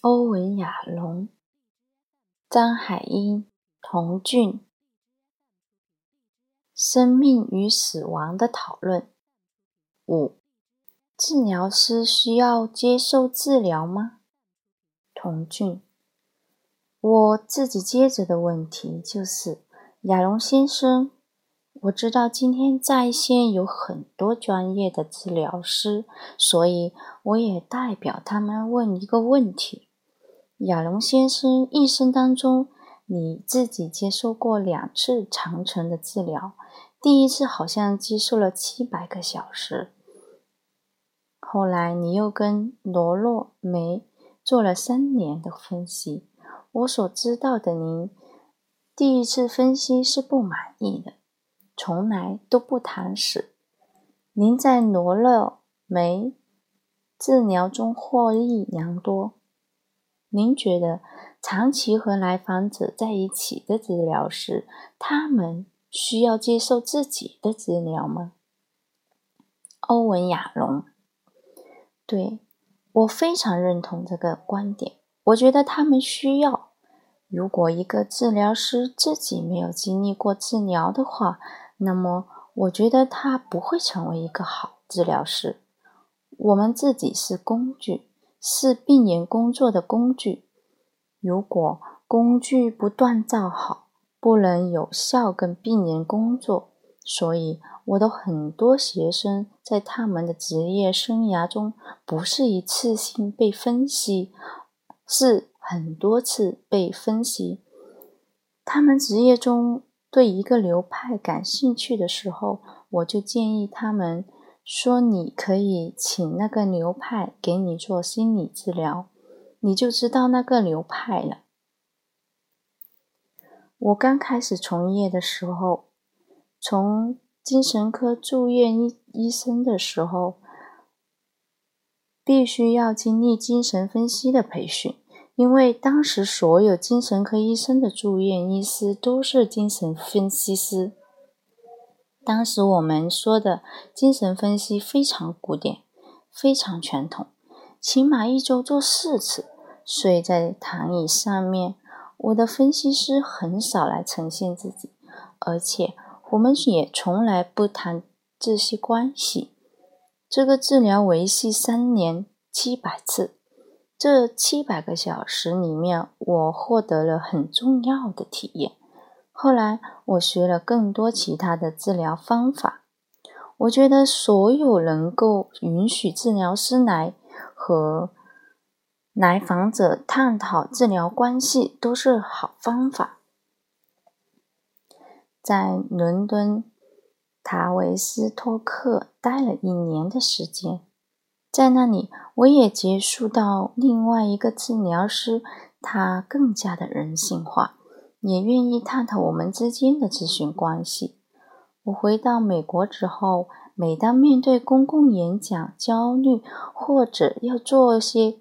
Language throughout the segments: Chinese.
欧文·亚龙、张海英、童俊，生命与死亡的讨论。五、治疗师需要接受治疗吗？童俊，我自己接着的问题就是，亚龙先生。我知道今天在线有很多专业的治疗师，所以我也代表他们问一个问题：亚龙先生一生当中，你自己接受过两次长程的治疗，第一次好像接受了七百个小时，后来你又跟罗洛梅做了三年的分析。我所知道的，您第一次分析是不满意的。从来都不谈死。您在罗勒梅治疗中获益良多。您觉得长期和来访者在一起的治疗师，他们需要接受自己的治疗吗？欧文·亚龙，对我非常认同这个观点。我觉得他们需要。如果一个治疗师自己没有经历过治疗的话，那么，我觉得他不会成为一个好治疗师。我们自己是工具，是病人工作的工具。如果工具不锻造好，不能有效跟病人工作。所以，我的很多学生在他们的职业生涯中，不是一次性被分析，是很多次被分析。他们职业中。对一个流派感兴趣的时候，我就建议他们说：“你可以请那个流派给你做心理治疗，你就知道那个流派了。”我刚开始从业的时候，从精神科住院医医生的时候，必须要经历精神分析的培训。因为当时所有精神科医生的住院医师都是精神分析师。当时我们说的精神分析非常古典，非常传统，起码一周做四次，睡在躺椅上面。我的分析师很少来呈现自己，而且我们也从来不谈这些关系。这个治疗维系三年，七百次。这七百个小时里面，我获得了很重要的体验。后来，我学了更多其他的治疗方法。我觉得，所有能够允许治疗师来和来访者探讨治疗关系，都是好方法。在伦敦塔维斯托克待了一年的时间。在那里，我也接触到另外一个治疗师，他更加的人性化，也愿意探讨我们之间的咨询关系。我回到美国之后，每当面对公共演讲焦虑，或者要做些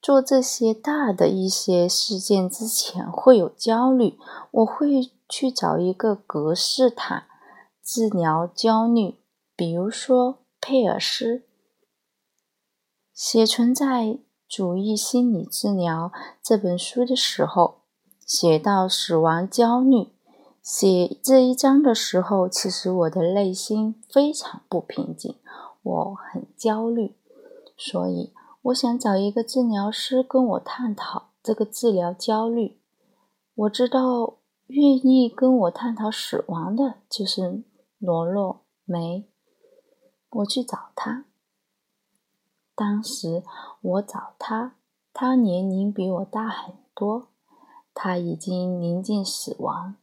做这些大的一些事件之前会有焦虑，我会去找一个格式塔治疗焦虑，比如说佩尔斯。写《存在主义心理治疗》这本书的时候，写到死亡焦虑，写这一章的时候，其实我的内心非常不平静，我很焦虑，所以我想找一个治疗师跟我探讨这个治疗焦虑。我知道愿意跟我探讨死亡的就是罗洛梅，我去找他。当时我找他，他年龄比我大很多，他已经临近死亡。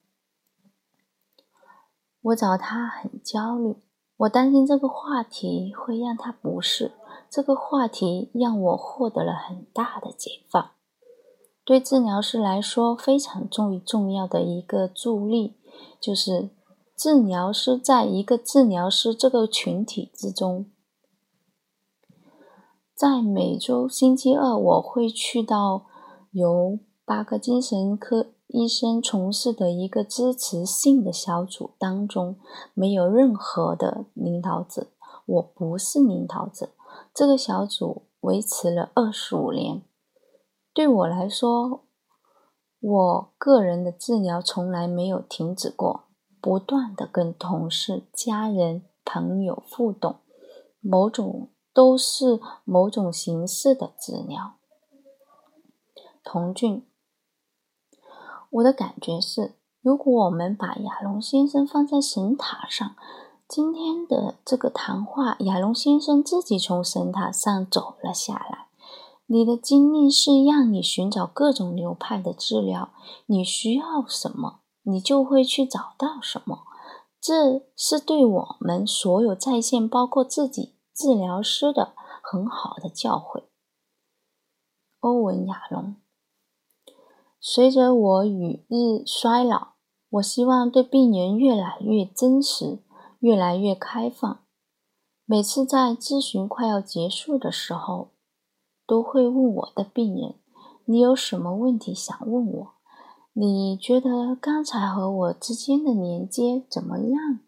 我找他很焦虑，我担心这个话题会让他不适。这个话题让我获得了很大的解放。对治疗师来说，非常重重要的一个助力，就是治疗师在一个治疗师这个群体之中。在每周星期二，我会去到由八个精神科医生从事的一个支持性的小组当中，没有任何的领导者，我不是领导者。这个小组维持了二十五年，对我来说，我个人的治疗从来没有停止过，不断的跟同事、家人、朋友互动，某种都是某种形式的治疗。童俊，我的感觉是，如果我们把亚龙先生放在神塔上，今天的这个谈话，亚龙先生自己从神塔上走了下来。你的经历是让你寻找各种流派的治疗，你需要什么，你就会去找到什么。这是对我们所有在线，包括自己治疗师的很好的教诲。欧文·亚龙，随着我与日衰老，我希望对病人越来越真实，越来越开放。每次在咨询快要结束的时候。都会问我的病人：“你有什么问题想问我？你觉得刚才和我之间的连接怎么样？